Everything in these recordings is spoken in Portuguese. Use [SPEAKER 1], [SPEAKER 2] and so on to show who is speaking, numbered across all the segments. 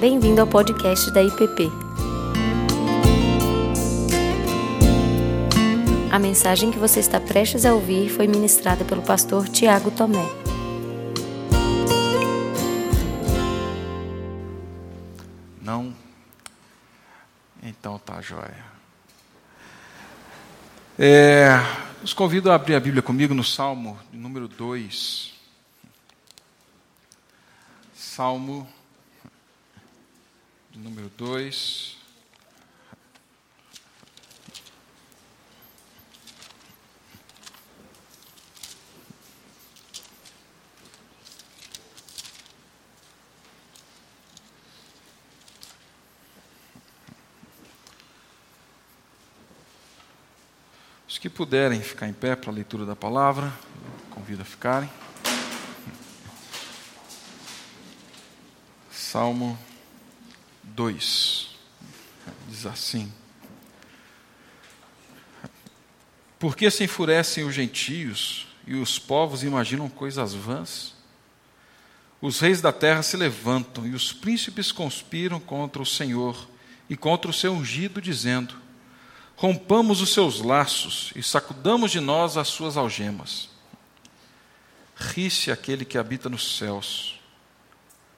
[SPEAKER 1] Bem-vindo ao podcast da IPP. A mensagem que você está prestes a ouvir foi ministrada pelo pastor Tiago Tomé.
[SPEAKER 2] Não? Então tá jóia. É, os convido a abrir a Bíblia comigo no Salmo número 2. Salmo número 2. Os que puderem ficar em pé para a leitura da palavra, convido a ficarem. Salmo 2 diz assim: Por que se enfurecem os gentios e os povos imaginam coisas vãs? Os reis da terra se levantam e os príncipes conspiram contra o Senhor e contra o seu ungido, dizendo: Rompamos os seus laços e sacudamos de nós as suas algemas. Ri-se aquele que habita nos céus.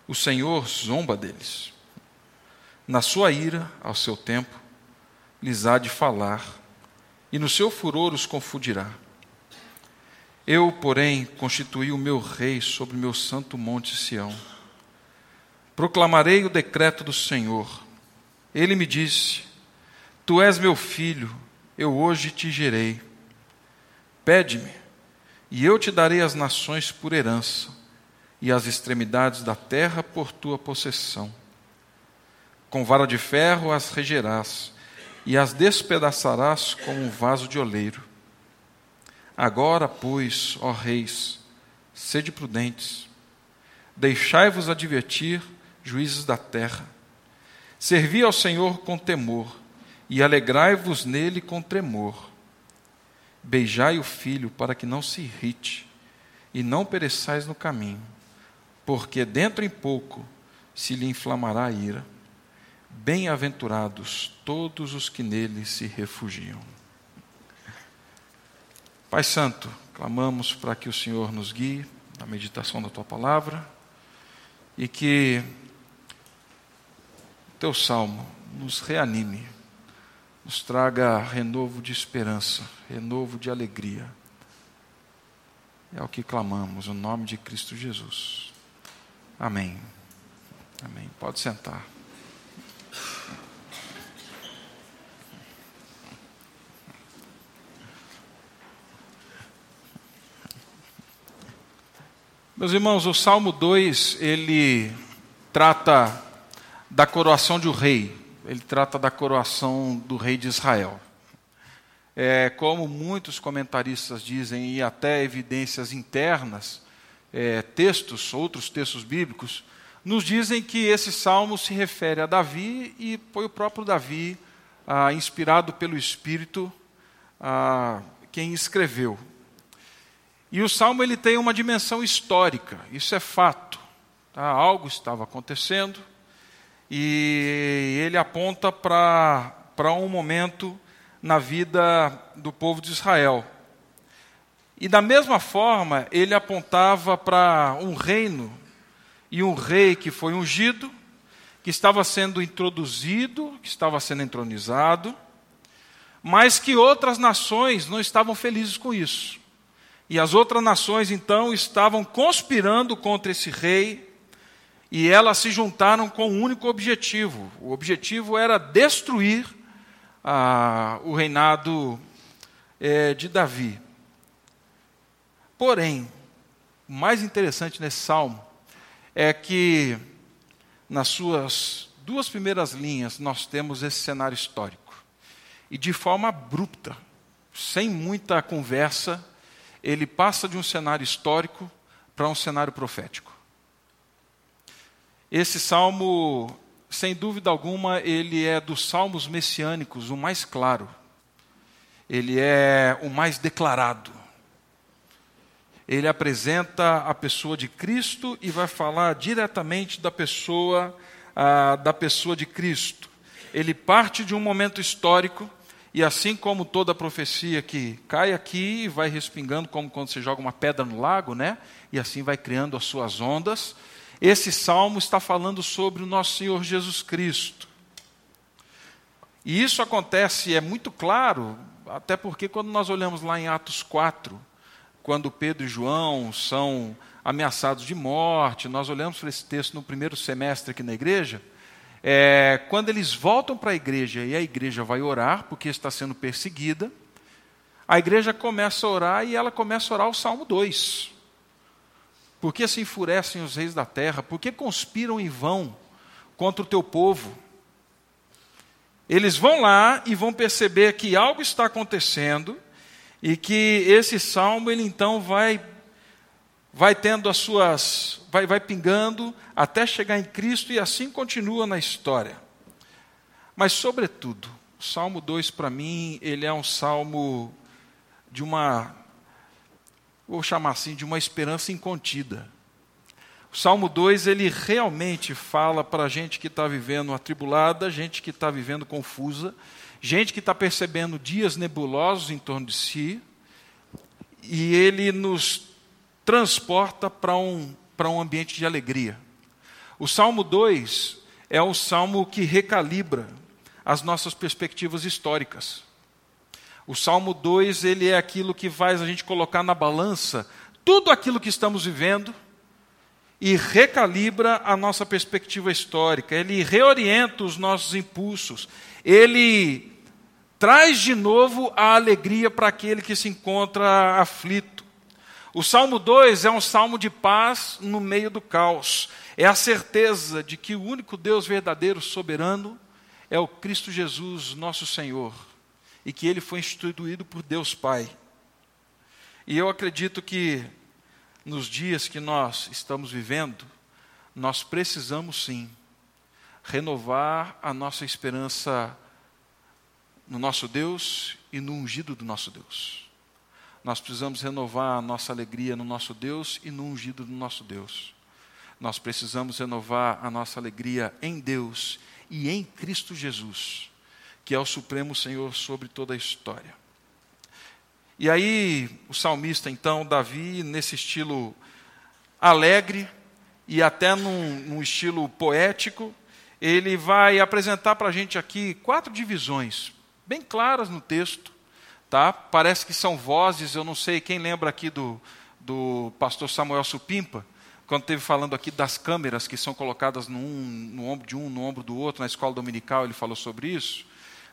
[SPEAKER 2] O Senhor zomba deles. Na sua ira, ao seu tempo, lhes há de falar, e no seu furor os confundirá. Eu, porém, constituí o meu rei sobre meu santo monte Sião. Proclamarei o decreto do Senhor. Ele me disse: Tu és meu filho, eu hoje te gerei. Pede-me, e eu te darei as nações por herança, e as extremidades da terra por tua possessão. Com vara de ferro as regerás, e as despedaçarás como um vaso de oleiro. Agora, pois, ó reis, sede prudentes, deixai-vos advertir, juízes da terra. Servi ao Senhor com temor e alegrai-vos nele com tremor. Beijai o filho para que não se irrite, e não pereçais no caminho, porque dentro em pouco se lhe inflamará a ira. Bem-aventurados todos os que nele se refugiam. Pai Santo, clamamos para que o Senhor nos guie na meditação da tua palavra e que teu salmo nos reanime nos traga renovo de esperança, renovo de alegria. É o que clamamos, no nome de Cristo Jesus. Amém. Amém. Pode sentar. Meus irmãos, o Salmo 2, ele trata da coroação de um rei ele trata da coroação do rei de Israel. É, como muitos comentaristas dizem, e até evidências internas, é, textos, outros textos bíblicos, nos dizem que esse salmo se refere a Davi e foi o próprio Davi, ah, inspirado pelo Espírito, ah, quem escreveu. E o salmo ele tem uma dimensão histórica, isso é fato. Tá? Algo estava acontecendo, e ele aponta para um momento na vida do povo de Israel. E da mesma forma, ele apontava para um reino e um rei que foi ungido, que estava sendo introduzido, que estava sendo entronizado, mas que outras nações não estavam felizes com isso. E as outras nações então estavam conspirando contra esse rei e elas se juntaram com um único objetivo. O objetivo era destruir ah, o reinado é, de Davi. Porém, o mais interessante nesse salmo é que, nas suas duas primeiras linhas, nós temos esse cenário histórico. E de forma abrupta, sem muita conversa, ele passa de um cenário histórico para um cenário profético. Esse salmo, sem dúvida alguma, ele é dos salmos messiânicos o mais claro. Ele é o mais declarado. Ele apresenta a pessoa de Cristo e vai falar diretamente da pessoa ah, da pessoa de Cristo. Ele parte de um momento histórico, e assim como toda profecia que cai aqui e vai respingando, como quando você joga uma pedra no lago, né? E assim vai criando as suas ondas. Esse salmo está falando sobre o nosso Senhor Jesus Cristo. E isso acontece, é muito claro, até porque quando nós olhamos lá em Atos 4, quando Pedro e João são ameaçados de morte, nós olhamos para esse texto no primeiro semestre aqui na igreja, é, quando eles voltam para a igreja e a igreja vai orar, porque está sendo perseguida, a igreja começa a orar e ela começa a orar o Salmo 2. Por que se enfurecem os reis da terra? Por que conspiram em vão contra o teu povo? Eles vão lá e vão perceber que algo está acontecendo e que esse salmo ele então vai vai tendo as suas, vai, vai pingando até chegar em Cristo e assim continua na história. Mas, sobretudo, o Salmo 2 para mim, ele é um salmo de uma, vou chamar assim, de uma esperança incontida. O Salmo 2, ele realmente fala para a gente que está vivendo atribulada, gente que está vivendo confusa, gente que está percebendo dias nebulosos em torno de si, e ele nos transporta para um, para um ambiente de alegria. O Salmo 2 é um salmo que recalibra as nossas perspectivas históricas. O Salmo 2 ele é aquilo que faz a gente colocar na balança tudo aquilo que estamos vivendo e recalibra a nossa perspectiva histórica, ele reorienta os nossos impulsos, ele traz de novo a alegria para aquele que se encontra aflito. O Salmo 2 é um salmo de paz no meio do caos. É a certeza de que o único Deus verdadeiro, soberano, é o Cristo Jesus, nosso Senhor, e que ele foi instituído por Deus Pai. E eu acredito que nos dias que nós estamos vivendo, nós precisamos sim renovar a nossa esperança no nosso Deus e no ungido do nosso Deus nós precisamos renovar a nossa alegria no nosso Deus e no ungido do nosso Deus. Nós precisamos renovar a nossa alegria em Deus e em Cristo Jesus, que é o Supremo Senhor sobre toda a história. E aí, o salmista, então, Davi, nesse estilo alegre e até num, num estilo poético, ele vai apresentar para a gente aqui quatro divisões, bem claras no texto, Tá? Parece que são vozes, eu não sei quem lembra aqui do, do pastor Samuel Supimpa, quando esteve falando aqui das câmeras que são colocadas no, um, no ombro de um, no ombro do outro, na escola dominical, ele falou sobre isso.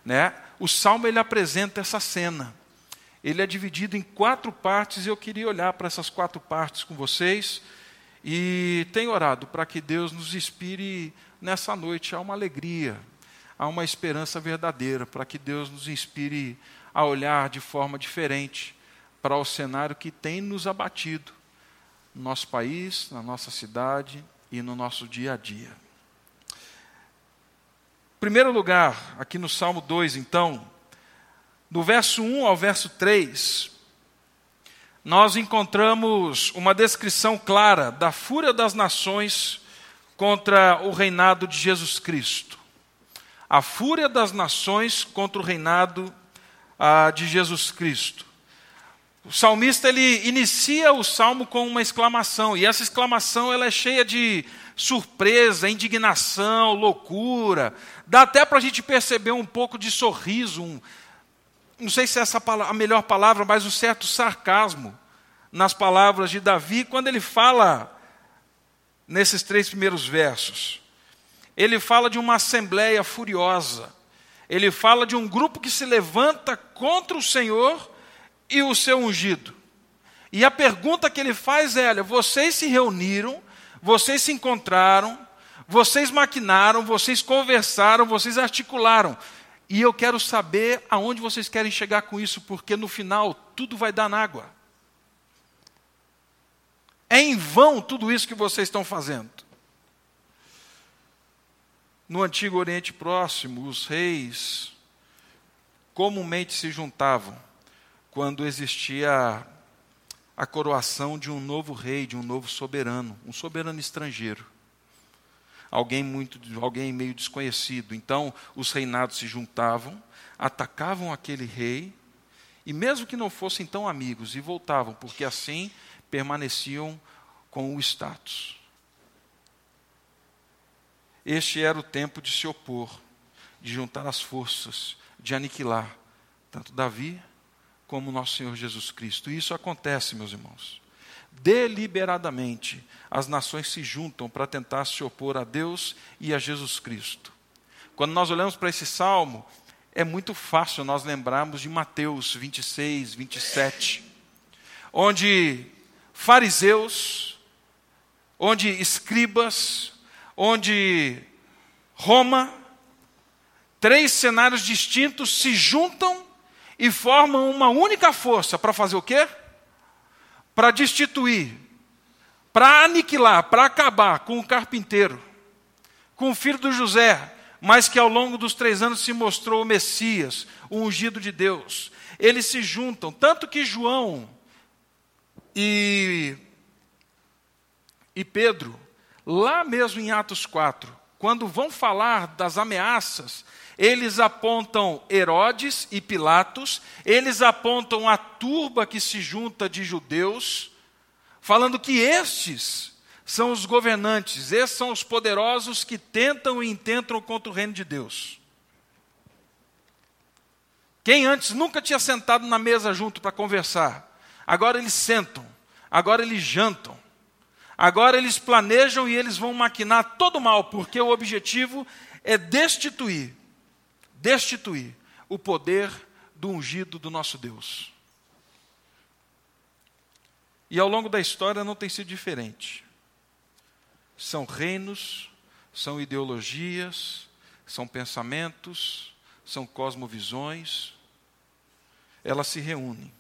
[SPEAKER 2] Né? O salmo ele apresenta essa cena. Ele é dividido em quatro partes e eu queria olhar para essas quatro partes com vocês e tenho orado para que Deus nos inspire nessa noite a uma alegria, a uma esperança verdadeira, para que Deus nos inspire a olhar de forma diferente para o cenário que tem nos abatido no nosso país, na nossa cidade e no nosso dia a dia. Primeiro lugar, aqui no Salmo 2, então, do verso 1 ao verso 3, nós encontramos uma descrição clara da fúria das nações contra o reinado de Jesus Cristo. A fúria das nações contra o reinado ah, de Jesus Cristo. O salmista ele inicia o salmo com uma exclamação, e essa exclamação ela é cheia de surpresa, indignação, loucura. Dá até para a gente perceber um pouco de sorriso, um, não sei se é essa a melhor palavra, mas um certo sarcasmo nas palavras de Davi, quando ele fala nesses três primeiros versos. Ele fala de uma assembleia furiosa ele fala de um grupo que se levanta contra o Senhor e o seu ungido. E a pergunta que ele faz é: olha, vocês se reuniram, vocês se encontraram, vocês maquinaram, vocês conversaram, vocês articularam. E eu quero saber aonde vocês querem chegar com isso, porque no final tudo vai dar na água. É em vão tudo isso que vocês estão fazendo. No antigo Oriente Próximo, os reis comumente se juntavam quando existia a coroação de um novo rei, de um novo soberano, um soberano estrangeiro. alguém muito, alguém meio desconhecido. Então, os reinados se juntavam, atacavam aquele rei, e mesmo que não fossem tão amigos, e voltavam, porque assim permaneciam com o status. Este era o tempo de se opor, de juntar as forças, de aniquilar tanto Davi como nosso Senhor Jesus Cristo. E isso acontece, meus irmãos. Deliberadamente, as nações se juntam para tentar se opor a Deus e a Jesus Cristo. Quando nós olhamos para esse salmo, é muito fácil nós lembrarmos de Mateus 26, 27, onde fariseus, onde escribas, onde Roma, três cenários distintos se juntam e formam uma única força para fazer o quê? Para destituir, para aniquilar, para acabar com o carpinteiro, com o filho do José, mas que ao longo dos três anos se mostrou o Messias, o ungido de Deus. Eles se juntam, tanto que João e, e Pedro, lá mesmo em Atos 4, quando vão falar das ameaças, eles apontam Herodes e Pilatos, eles apontam a turba que se junta de judeus, falando que estes são os governantes, esses são os poderosos que tentam e intentam contra o reino de Deus. Quem antes nunca tinha sentado na mesa junto para conversar, agora eles sentam, agora eles jantam. Agora eles planejam e eles vão maquinar todo o mal, porque o objetivo é destituir, destituir o poder do ungido do nosso Deus. E ao longo da história não tem sido diferente. São reinos, são ideologias, são pensamentos, são cosmovisões. Elas se reúnem,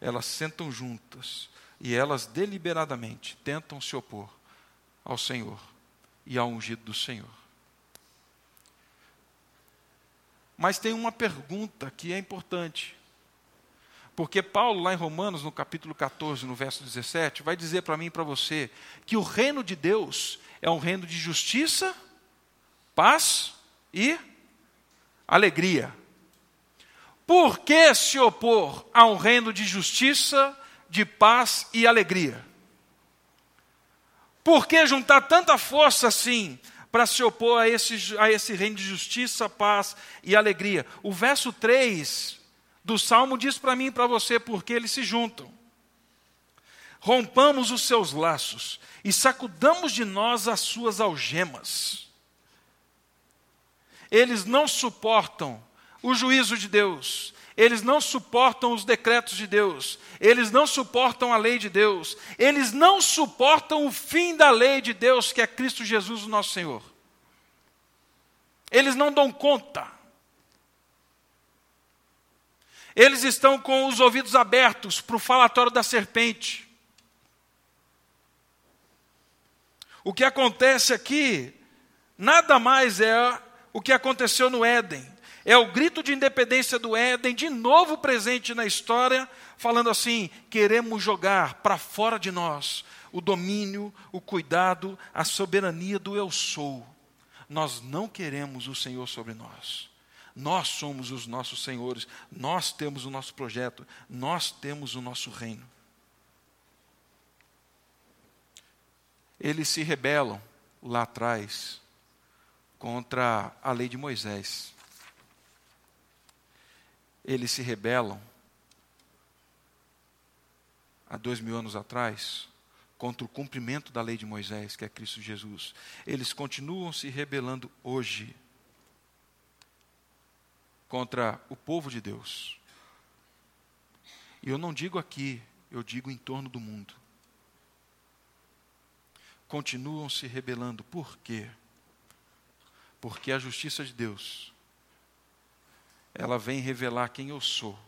[SPEAKER 2] elas sentam juntas, e elas deliberadamente tentam se opor ao Senhor e ao ungido do Senhor. Mas tem uma pergunta que é importante. Porque Paulo, lá em Romanos, no capítulo 14, no verso 17, vai dizer para mim e para você que o reino de Deus é um reino de justiça, paz e alegria. Por que se opor a um reino de justiça, de paz e alegria. Por que juntar tanta força assim para se opor a esse, a esse reino de justiça, paz e alegria? O verso 3 do Salmo diz para mim e para você porque eles se juntam. Rompamos os seus laços e sacudamos de nós as suas algemas. Eles não suportam o juízo de Deus, eles não suportam os decretos de Deus, eles não suportam a lei de Deus, eles não suportam o fim da lei de Deus, que é Cristo Jesus, o nosso Senhor. Eles não dão conta. Eles estão com os ouvidos abertos para o falatório da serpente. O que acontece aqui nada mais é o que aconteceu no Éden. É o grito de independência do Éden, de novo presente na história, falando assim: queremos jogar para fora de nós o domínio, o cuidado, a soberania do eu sou. Nós não queremos o Senhor sobre nós. Nós somos os nossos senhores, nós temos o nosso projeto, nós temos o nosso reino. Eles se rebelam lá atrás contra a lei de Moisés eles se rebelam há dois mil anos atrás contra o cumprimento da lei de Moisés, que é Cristo Jesus. Eles continuam se rebelando hoje contra o povo de Deus. E eu não digo aqui, eu digo em torno do mundo. Continuam se rebelando. Por quê? Porque a justiça de Deus ela vem revelar quem eu sou.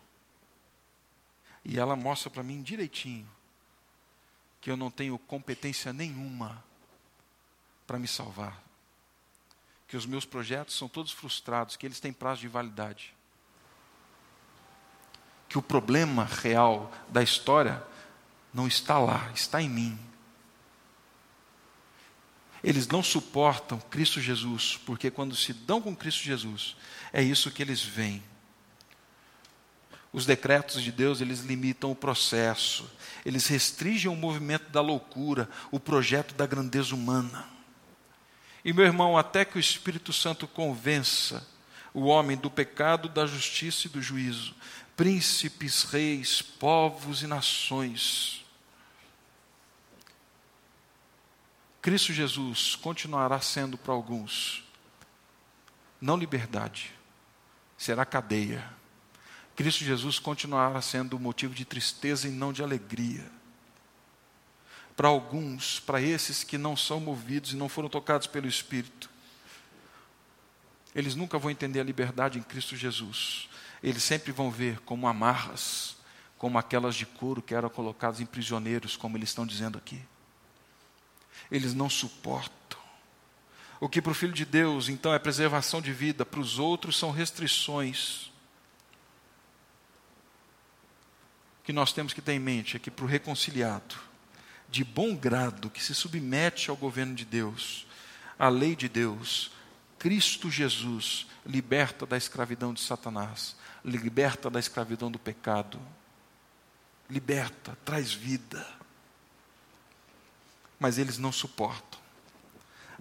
[SPEAKER 2] E ela mostra para mim direitinho que eu não tenho competência nenhuma para me salvar. Que os meus projetos são todos frustrados, que eles têm prazo de validade. Que o problema real da história não está lá, está em mim. Eles não suportam Cristo Jesus, porque quando se dão com Cristo Jesus, é isso que eles veem. Os decretos de Deus, eles limitam o processo, eles restringem o movimento da loucura, o projeto da grandeza humana. E meu irmão, até que o Espírito Santo convença o homem do pecado, da justiça e do juízo, príncipes, reis, povos e nações, Cristo Jesus continuará sendo para alguns não liberdade, será cadeia. Cristo Jesus continuará sendo motivo de tristeza e não de alegria. Para alguns, para esses que não são movidos e não foram tocados pelo Espírito, eles nunca vão entender a liberdade em Cristo Jesus. Eles sempre vão ver como amarras, como aquelas de couro que eram colocadas em prisioneiros, como eles estão dizendo aqui. Eles não suportam. O que para o Filho de Deus, então, é preservação de vida, para os outros são restrições. O que nós temos que ter em mente é que para o reconciliado, de bom grado, que se submete ao governo de Deus, à lei de Deus, Cristo Jesus liberta da escravidão de Satanás, liberta da escravidão do pecado, liberta, traz vida. Mas eles não suportam.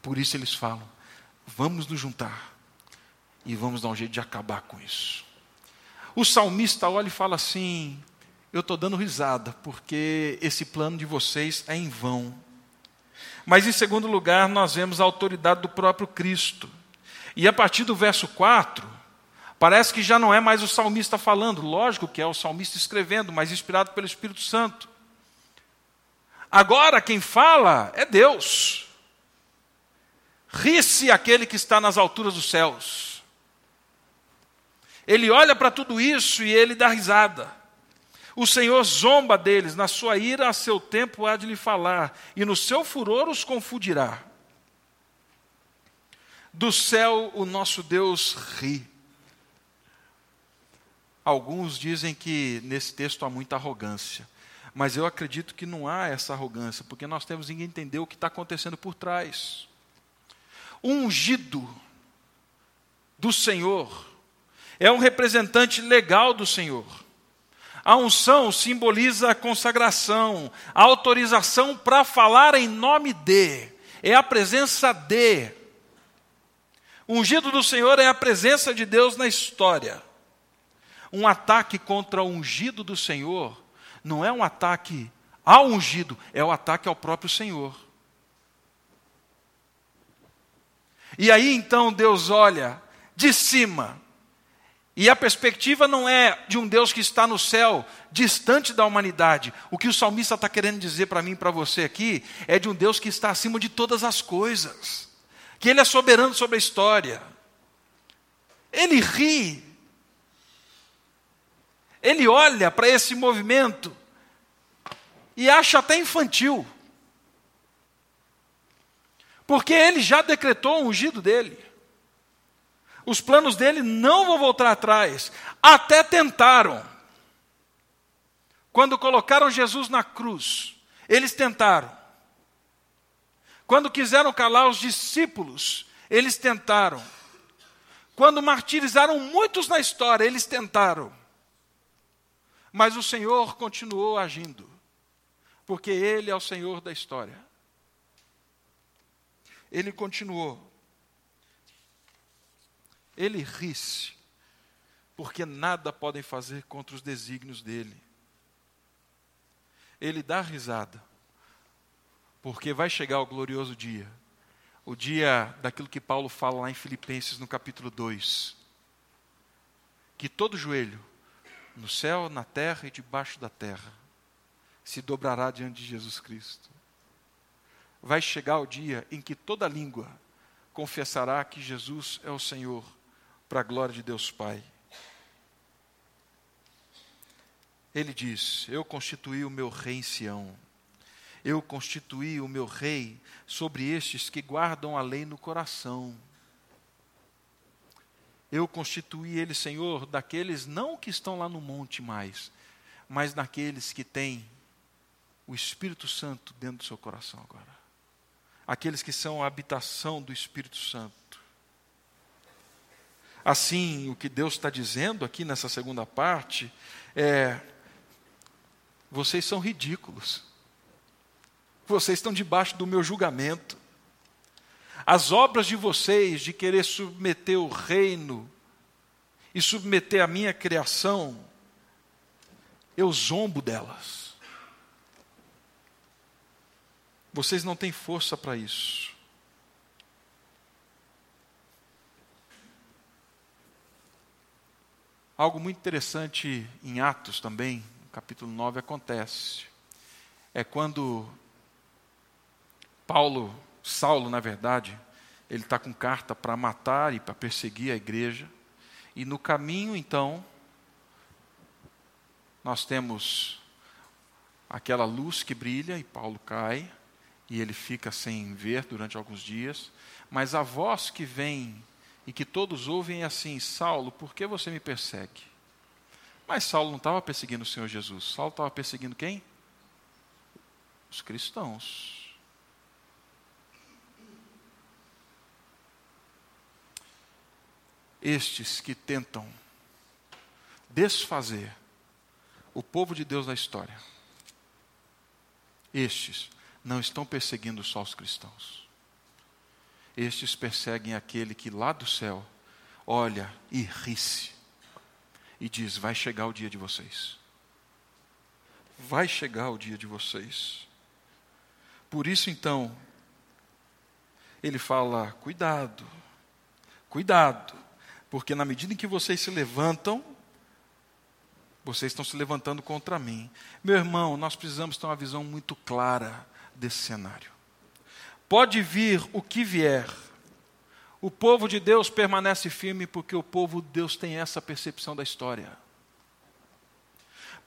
[SPEAKER 2] Por isso eles falam: vamos nos juntar e vamos dar um jeito de acabar com isso. O salmista olha e fala assim: eu estou dando risada, porque esse plano de vocês é em vão. Mas em segundo lugar, nós vemos a autoridade do próprio Cristo. E a partir do verso 4, parece que já não é mais o salmista falando, lógico que é o salmista escrevendo, mas inspirado pelo Espírito Santo. Agora quem fala é Deus. Ri-se aquele que está nas alturas dos céus. Ele olha para tudo isso e ele dá risada. O Senhor zomba deles, na sua ira a seu tempo há de lhe falar, e no seu furor os confundirá. Do céu o nosso Deus ri. Alguns dizem que nesse texto há muita arrogância, mas eu acredito que não há essa arrogância, porque nós temos que entender o que está acontecendo por trás. O ungido do Senhor é um representante legal do Senhor. A unção simboliza a consagração, a autorização para falar em nome de, é a presença de. Ungido do Senhor é a presença de Deus na história. Um ataque contra o ungido do Senhor não é um ataque ao ungido, é o um ataque ao próprio Senhor. E aí então Deus olha de cima, e a perspectiva não é de um Deus que está no céu, distante da humanidade. O que o salmista está querendo dizer para mim e para você aqui é de um Deus que está acima de todas as coisas que Ele é soberano sobre a história. Ele ri. Ele olha para esse movimento e acha até infantil. Porque ele já decretou o ungido dele. Os planos dele não vão voltar atrás. Até tentaram. Quando colocaram Jesus na cruz, eles tentaram. Quando quiseram calar os discípulos, eles tentaram. Quando martirizaram muitos na história, eles tentaram. Mas o Senhor continuou agindo, porque Ele é o Senhor da história. Ele continuou. Ele ri-se, porque nada podem fazer contra os desígnios dele. Ele dá risada, porque vai chegar o glorioso dia o dia daquilo que Paulo fala lá em Filipenses no capítulo 2. Que todo joelho, no céu, na terra e debaixo da terra, se dobrará diante de Jesus Cristo. Vai chegar o dia em que toda língua confessará que Jesus é o Senhor, para a glória de Deus Pai. Ele diz: Eu constituí o meu rei em Sião eu constituí o meu rei sobre estes que guardam a lei no coração. Eu constituí ele, Senhor, daqueles não que estão lá no monte mais, mas daqueles que têm o Espírito Santo dentro do seu coração agora. aqueles que são a habitação do Espírito Santo. Assim, o que Deus está dizendo aqui nessa segunda parte é: vocês são ridículos, vocês estão debaixo do meu julgamento. As obras de vocês de querer submeter o reino e submeter a minha criação, eu zombo delas. Vocês não têm força para isso. Algo muito interessante em Atos também, no capítulo 9, acontece. É quando Paulo, Saulo, na verdade, ele está com carta para matar e para perseguir a igreja. E no caminho, então, nós temos aquela luz que brilha e Paulo cai e ele fica sem ver durante alguns dias. Mas a voz que vem e que todos ouvem é assim: Saulo, por que você me persegue? Mas Saulo não estava perseguindo o Senhor Jesus. Saulo estava perseguindo quem? Os cristãos. Estes que tentam desfazer o povo de Deus da história, estes não estão perseguindo só os cristãos. Estes perseguem aquele que lá do céu olha e ri-se e diz: Vai chegar o dia de vocês. Vai chegar o dia de vocês. Por isso, então, ele fala: Cuidado, cuidado, porque na medida em que vocês se levantam, vocês estão se levantando contra mim. Meu irmão, nós precisamos ter uma visão muito clara desse cenário. Pode vir o que vier, o povo de Deus permanece firme porque o povo de Deus tem essa percepção da história.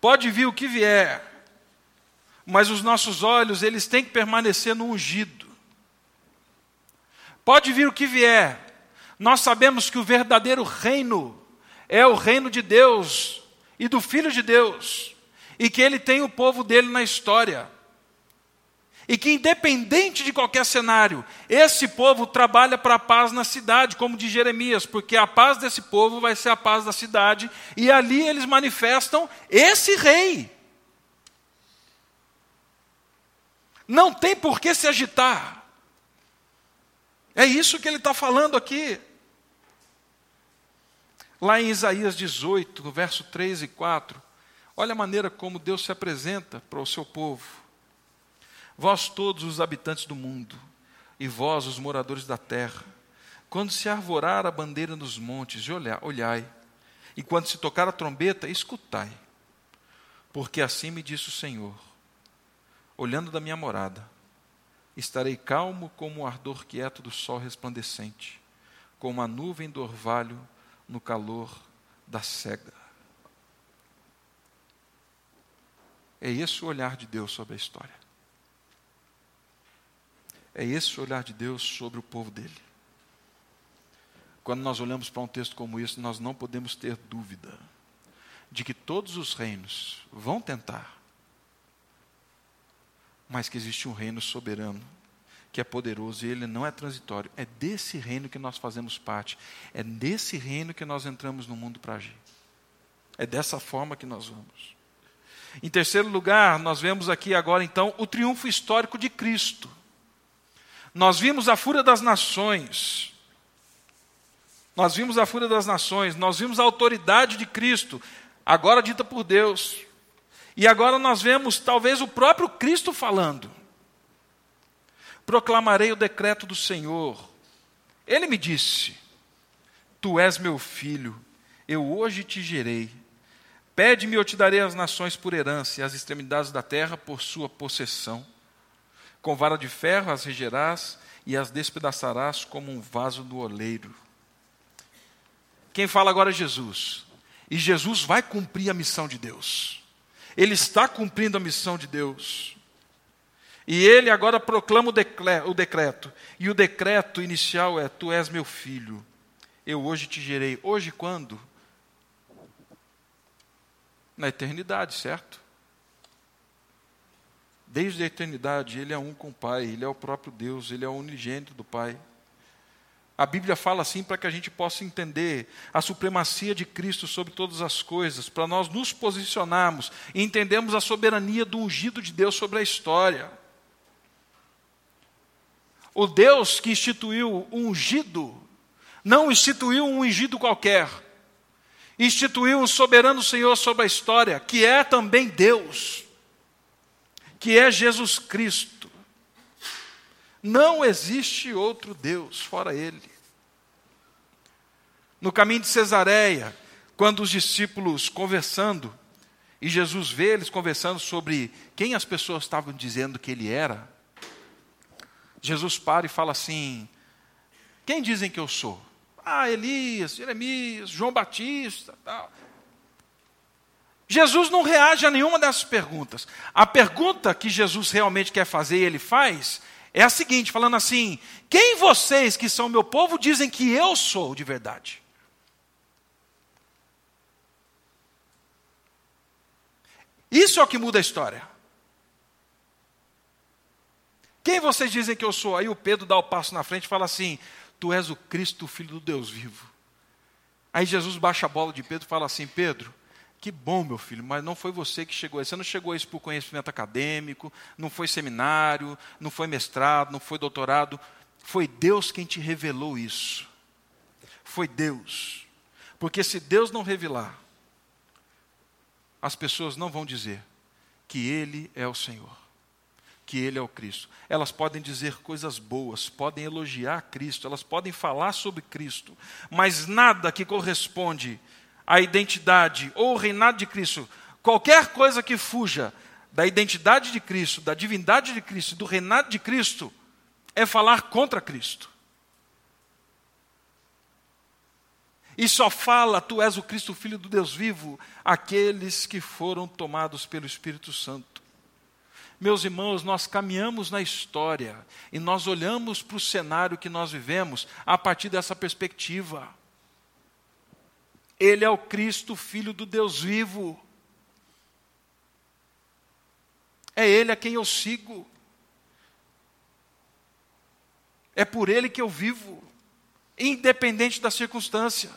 [SPEAKER 2] Pode vir o que vier, mas os nossos olhos, eles têm que permanecer no ungido. Pode vir o que vier, nós sabemos que o verdadeiro reino é o reino de Deus e do Filho de Deus, e que ele tem o povo dele na história e que, independente de qualquer cenário, esse povo trabalha para a paz na cidade, como de Jeremias, porque a paz desse povo vai ser a paz da cidade, e ali eles manifestam esse rei. Não tem por que se agitar. É isso que ele está falando aqui. Lá em Isaías 18, no verso 3 e 4, olha a maneira como Deus se apresenta para o seu povo. Vós todos os habitantes do mundo, e vós os moradores da terra, quando se arvorar a bandeira nos montes, olhai, e quando se tocar a trombeta, escutai. Porque assim me disse o Senhor: olhando da minha morada, estarei calmo como o ardor quieto do sol resplandecente, como a nuvem do orvalho no calor da cega. É esse o olhar de Deus sobre a história. É esse o olhar de Deus sobre o povo dele. Quando nós olhamos para um texto como esse, nós não podemos ter dúvida de que todos os reinos vão tentar, mas que existe um reino soberano, que é poderoso e ele não é transitório. É desse reino que nós fazemos parte, é desse reino que nós entramos no mundo para agir. É dessa forma que nós vamos. Em terceiro lugar, nós vemos aqui agora então o triunfo histórico de Cristo. Nós vimos a fúria das nações. Nós vimos a fúria das nações, nós vimos a autoridade de Cristo, agora dita por Deus. E agora nós vemos talvez o próprio Cristo falando. Proclamarei o decreto do Senhor. Ele me disse: Tu és meu filho, eu hoje te gerei. Pede-me, eu te darei as nações por herança e as extremidades da terra por sua possessão. Com vara de ferro as regerás e as despedaçarás como um vaso do oleiro. Quem fala agora é Jesus. E Jesus vai cumprir a missão de Deus. Ele está cumprindo a missão de Deus. E ele agora proclama o decreto. E o decreto inicial é: Tu és meu filho, eu hoje te gerei. Hoje quando? Na eternidade, certo? Desde a eternidade, Ele é um com o Pai, Ele é o próprio Deus, Ele é o unigênito do Pai. A Bíblia fala assim para que a gente possa entender a supremacia de Cristo sobre todas as coisas, para nós nos posicionarmos e entendermos a soberania do ungido de Deus sobre a história. O Deus que instituiu o ungido, não instituiu um ungido qualquer, instituiu um soberano Senhor sobre a história, que é também Deus, que é Jesus Cristo. Não existe outro Deus fora Ele. No caminho de Cesareia, quando os discípulos conversando, e Jesus vê eles conversando sobre quem as pessoas estavam dizendo que ele era, Jesus para e fala assim: Quem dizem que eu sou? Ah, Elias, Jeremias, João Batista, tal. Jesus não reage a nenhuma dessas perguntas. A pergunta que Jesus realmente quer fazer e ele faz é a seguinte, falando assim: Quem vocês que são meu povo dizem que eu sou de verdade? Isso é o que muda a história. Vocês dizem que eu sou? Aí o Pedro dá o passo na frente e fala assim: Tu és o Cristo, o Filho do Deus vivo. Aí Jesus baixa a bola de Pedro e fala assim: Pedro, que bom, meu filho, mas não foi você que chegou a isso. Você não chegou a isso por conhecimento acadêmico, não foi seminário, não foi mestrado, não foi doutorado. Foi Deus quem te revelou isso. Foi Deus. Porque se Deus não revelar, as pessoas não vão dizer que Ele é o Senhor, que Ele é o Cristo. Elas podem dizer coisas boas, podem elogiar Cristo, elas podem falar sobre Cristo, mas nada que corresponde à identidade ou ao reinado de Cristo, qualquer coisa que fuja da identidade de Cristo, da divindade de Cristo, do reinado de Cristo, é falar contra Cristo. e só fala: Tu és o Cristo, Filho do Deus vivo, aqueles que foram tomados pelo Espírito Santo. Meus irmãos, nós caminhamos na história e nós olhamos para o cenário que nós vivemos a partir dessa perspectiva. Ele é o Cristo, Filho do Deus vivo. É Ele a quem eu sigo. É por Ele que eu vivo, independente da circunstância.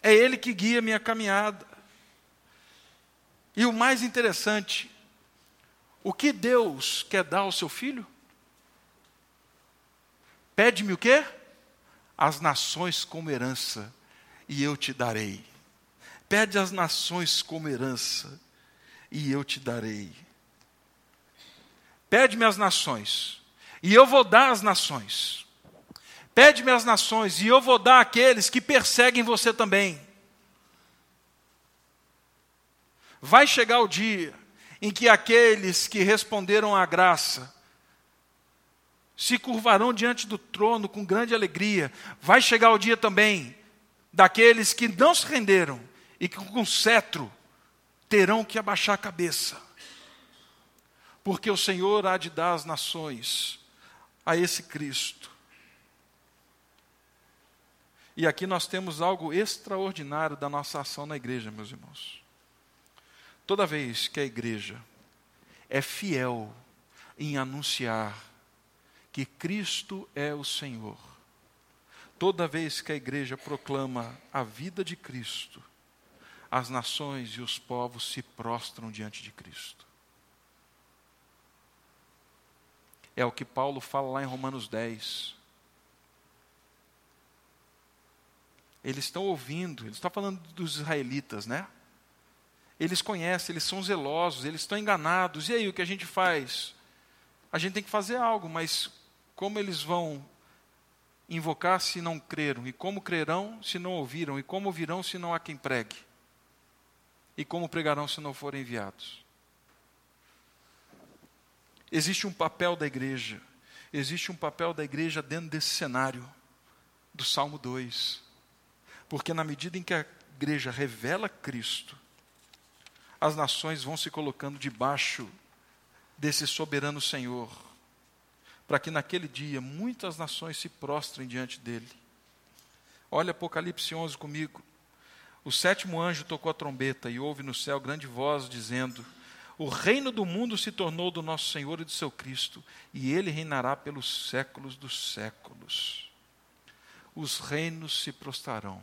[SPEAKER 2] É Ele que guia a minha caminhada. E o mais interessante, o que Deus quer dar ao seu filho? Pede-me o quê? As nações como herança, e eu te darei. Pede as nações como herança, e eu te darei. Pede-me as nações, e eu vou dar as nações. Pede-me as nações, e eu vou dar àqueles que perseguem você também. Vai chegar o dia em que aqueles que responderam à graça se curvarão diante do trono com grande alegria. Vai chegar o dia também daqueles que não se renderam e que com cetro terão que abaixar a cabeça. Porque o Senhor há de dar as nações a esse Cristo. E aqui nós temos algo extraordinário da nossa ação na igreja, meus irmãos. Toda vez que a igreja é fiel em anunciar que Cristo é o Senhor, toda vez que a igreja proclama a vida de Cristo, as nações e os povos se prostram diante de Cristo. É o que Paulo fala lá em Romanos 10. Eles estão ouvindo, ele está falando dos israelitas, né? Eles conhecem, eles são zelosos, eles estão enganados. E aí, o que a gente faz? A gente tem que fazer algo, mas como eles vão invocar se não creram? E como crerão se não ouviram? E como ouvirão se não há quem pregue? E como pregarão se não forem enviados? Existe um papel da igreja, existe um papel da igreja dentro desse cenário do Salmo 2. Porque na medida em que a igreja revela Cristo, as nações vão se colocando debaixo desse soberano Senhor, para que naquele dia muitas nações se prostrem diante dele. Olha Apocalipse 11 comigo. O sétimo anjo tocou a trombeta e houve no céu grande voz dizendo: O reino do mundo se tornou do nosso Senhor e do seu Cristo, e ele reinará pelos séculos dos séculos. Os reinos se prostrarão.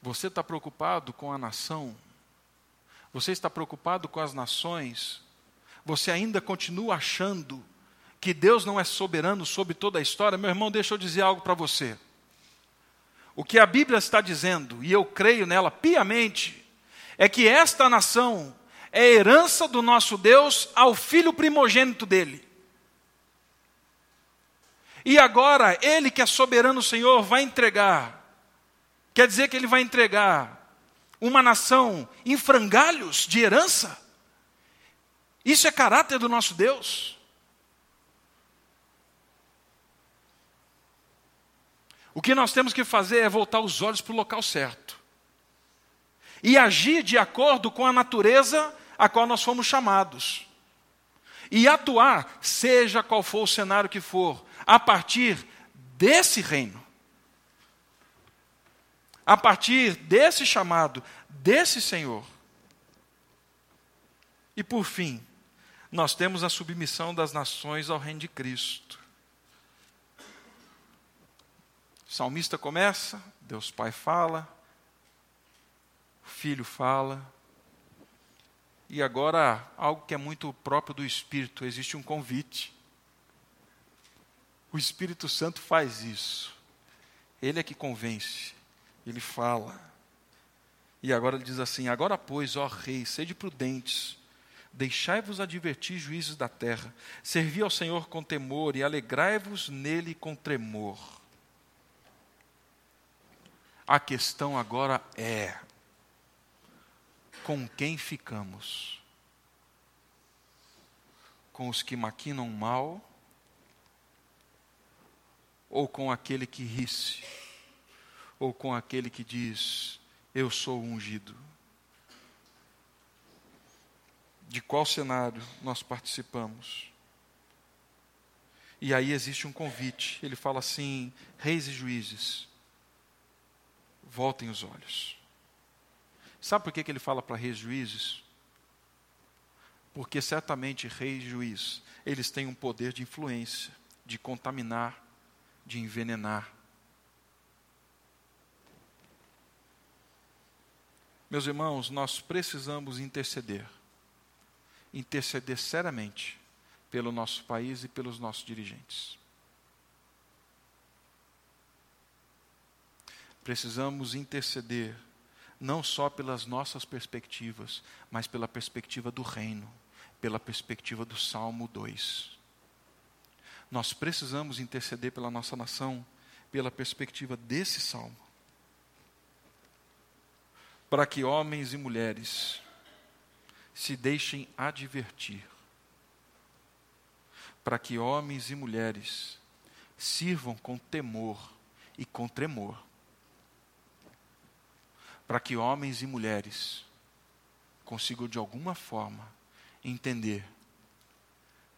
[SPEAKER 2] Você está preocupado com a nação? Você está preocupado com as nações? Você ainda continua achando que Deus não é soberano sobre toda a história? Meu irmão, deixa eu dizer algo para você. O que a Bíblia está dizendo, e eu creio nela piamente, é que esta nação é herança do nosso Deus ao filho primogênito dele. E agora, ele que é soberano Senhor, vai entregar. Quer dizer que ele vai entregar uma nação em frangalhos de herança? Isso é caráter do nosso Deus. O que nós temos que fazer é voltar os olhos para o local certo e agir de acordo com a natureza a qual nós fomos chamados. E atuar, seja qual for o cenário que for, a partir desse reino. A partir desse chamado, desse Senhor. E por fim, nós temos a submissão das nações ao reino de Cristo. O salmista começa, Deus Pai fala, filho fala. E agora, algo que é muito próprio do Espírito, existe um convite. O Espírito Santo faz isso. Ele é que convence, ele fala. E agora ele diz assim: Agora, pois, ó Rei, sede prudentes, deixai-vos advertir juízes da terra, servi ao Senhor com temor e alegrai-vos nele com tremor. A questão agora é: com quem ficamos? Com os que maquinam mal? Ou com aquele que ri-se? Ou com aquele que diz: Eu sou ungido? De qual cenário nós participamos? E aí existe um convite. Ele fala assim: Reis e juízes, voltem os olhos. Sabe por que, que ele fala para reis juízes? Porque certamente reis e juízes, eles têm um poder de influência, de contaminar, de envenenar. Meus irmãos, nós precisamos interceder. Interceder seriamente pelo nosso país e pelos nossos dirigentes. Precisamos interceder não só pelas nossas perspectivas, mas pela perspectiva do reino, pela perspectiva do Salmo 2. Nós precisamos interceder pela nossa nação pela perspectiva desse salmo. Para que homens e mulheres se deixem advertir. Para que homens e mulheres sirvam com temor e com tremor para que homens e mulheres consigam de alguma forma entender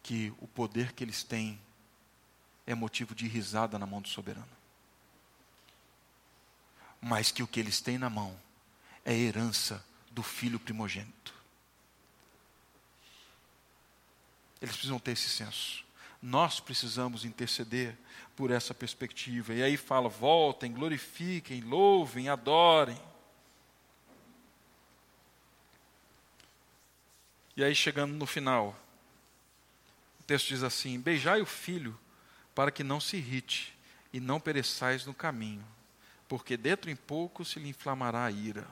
[SPEAKER 2] que o poder que eles têm é motivo de risada na mão do soberano. Mas que o que eles têm na mão é herança do filho primogênito. Eles precisam ter esse senso. Nós precisamos interceder por essa perspectiva. E aí fala: voltem, glorifiquem, louvem, adorem. E aí, chegando no final, o texto diz assim: Beijai o filho, para que não se irrite, e não pereçais no caminho, porque dentro em pouco se lhe inflamará a ira.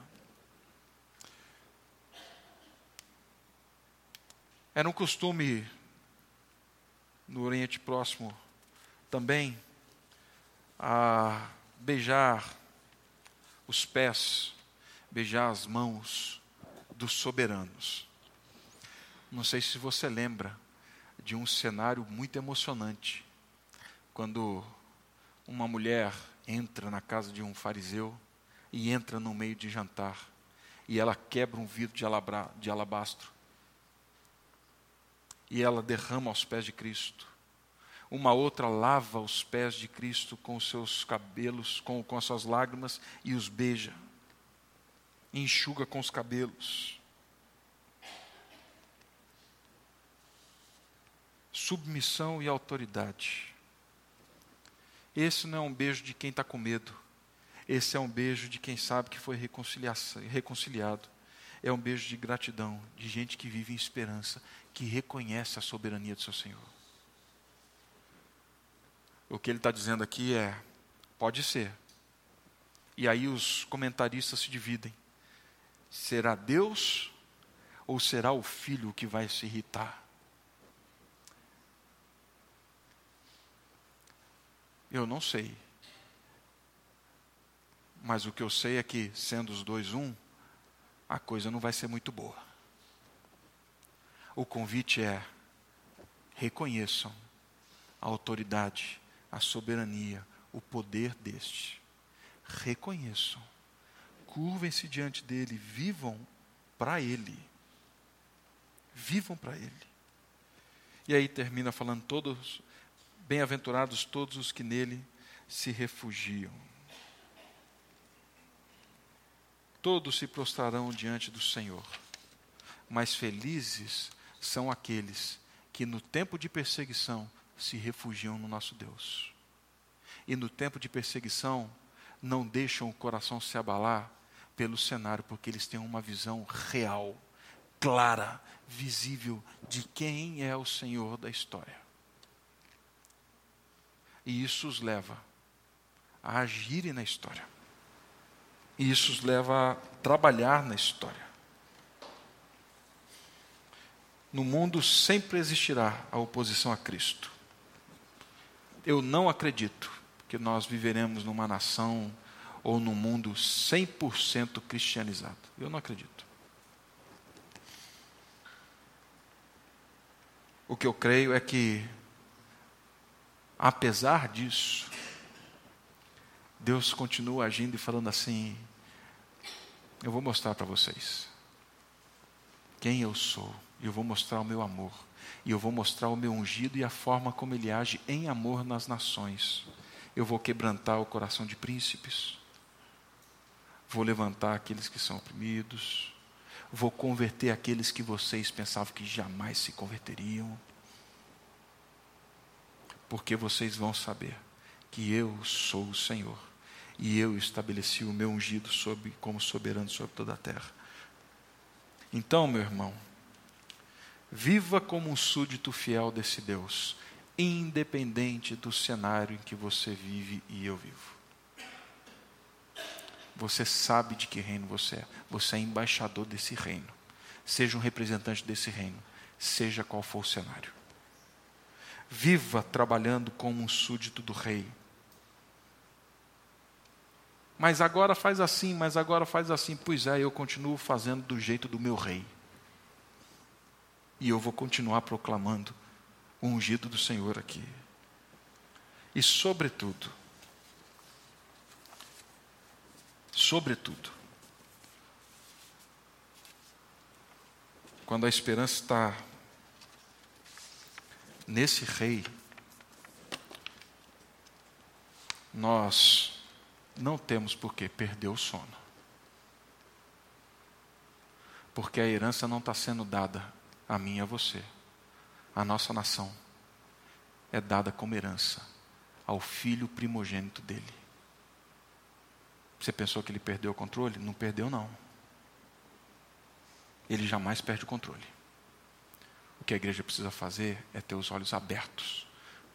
[SPEAKER 2] Era um costume no Oriente Próximo também a beijar os pés, beijar as mãos dos soberanos. Não sei se você lembra de um cenário muito emocionante, quando uma mulher entra na casa de um fariseu e entra no meio de jantar, e ela quebra um vidro de alabastro, e ela derrama aos pés de Cristo. Uma outra lava os pés de Cristo com os seus cabelos, com, com as suas lágrimas e os beija. Enxuga com os cabelos. Submissão e autoridade. Esse não é um beijo de quem está com medo. Esse é um beijo de quem sabe que foi reconciliado. É um beijo de gratidão, de gente que vive em esperança, que reconhece a soberania do seu Senhor. O que ele está dizendo aqui é: pode ser. E aí os comentaristas se dividem. Será Deus ou será o filho que vai se irritar? Eu não sei. Mas o que eu sei é que, sendo os dois um, a coisa não vai ser muito boa. O convite é: reconheçam a autoridade, a soberania, o poder deste. Reconheçam, curvem-se diante dele, vivam para ele. Vivam para ele. E aí termina falando todos Bem-aventurados todos os que nele se refugiam. Todos se prostrarão diante do Senhor, mas felizes são aqueles que no tempo de perseguição se refugiam no nosso Deus. E no tempo de perseguição não deixam o coração se abalar pelo cenário, porque eles têm uma visão real, clara, visível de quem é o Senhor da história. E isso os leva a agirem na história. E isso os leva a trabalhar na história. No mundo sempre existirá a oposição a Cristo. Eu não acredito que nós viveremos numa nação ou num mundo 100% cristianizado. Eu não acredito. O que eu creio é que Apesar disso, Deus continua agindo e falando assim: Eu vou mostrar para vocês quem eu sou, eu vou mostrar o meu amor, e eu vou mostrar o meu ungido e a forma como ele age em amor nas nações. Eu vou quebrantar o coração de príncipes, vou levantar aqueles que são oprimidos, vou converter aqueles que vocês pensavam que jamais se converteriam. Porque vocês vão saber que eu sou o Senhor. E eu estabeleci o meu ungido sobre, como soberano sobre toda a terra. Então, meu irmão, viva como um súdito fiel desse Deus, independente do cenário em que você vive e eu vivo. Você sabe de que reino você é, você é embaixador desse reino. Seja um representante desse reino, seja qual for o cenário. Viva trabalhando como um súdito do rei. Mas agora faz assim, mas agora faz assim. Pois é, eu continuo fazendo do jeito do meu rei. E eu vou continuar proclamando o ungido do Senhor aqui. E sobretudo, sobretudo, quando a esperança está nesse rei, nós não temos por que perder o sono. Porque a herança não está sendo dada a mim e a você. A nossa nação é dada como herança ao filho primogênito dele. Você pensou que ele perdeu o controle? Não perdeu, não. Ele jamais perde o controle. O que a igreja precisa fazer é ter os olhos abertos,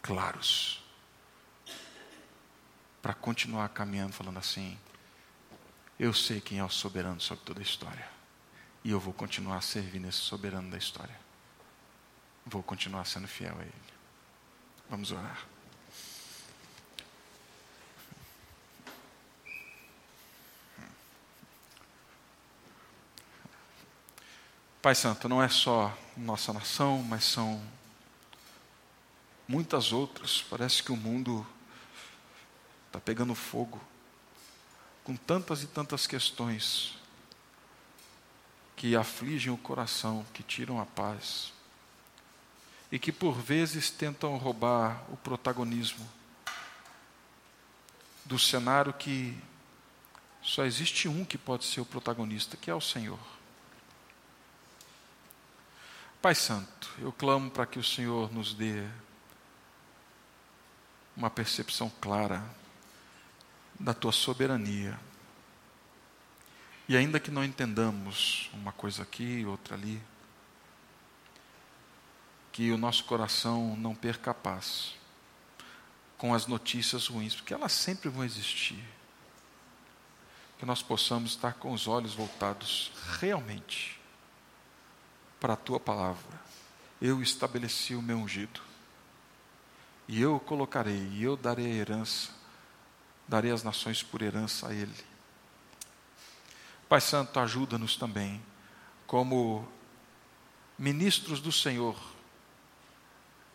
[SPEAKER 2] claros, para continuar caminhando falando assim: eu sei quem é o soberano sobre toda a história, e eu vou continuar servindo esse soberano da história. Vou continuar sendo fiel a Ele. Vamos orar. Pai Santo, não é só nossa nação, mas são muitas outras. Parece que o mundo está pegando fogo com tantas e tantas questões que afligem o coração, que tiram a paz e que por vezes tentam roubar o protagonismo do cenário que só existe um que pode ser o protagonista, que é o Senhor. Pai Santo, eu clamo para que o Senhor nos dê uma percepção clara da tua soberania. E ainda que não entendamos uma coisa aqui, outra ali, que o nosso coração não perca a paz com as notícias ruins, porque elas sempre vão existir. Que nós possamos estar com os olhos voltados realmente para a tua palavra. Eu estabeleci o meu ungido. E eu o colocarei, e eu darei a herança, darei as nações por herança a ele. Pai Santo, ajuda-nos também, como ministros do Senhor,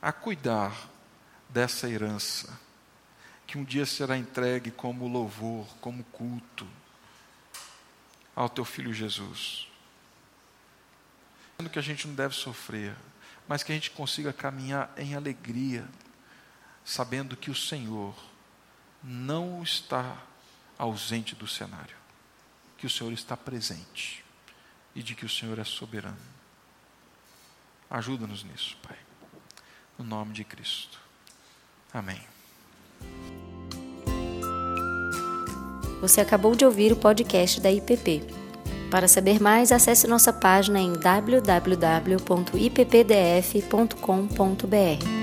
[SPEAKER 2] a cuidar dessa herança, que um dia será entregue como louvor, como culto ao teu filho Jesus. Que a gente não deve sofrer, mas que a gente consiga caminhar em alegria, sabendo que o Senhor não está ausente do cenário, que o Senhor está presente e de que o Senhor é soberano. Ajuda-nos nisso, Pai. No nome de Cristo. Amém.
[SPEAKER 1] Você acabou de ouvir o podcast da IPP. Para saber mais, acesse nossa página em www.ippdf.com.br.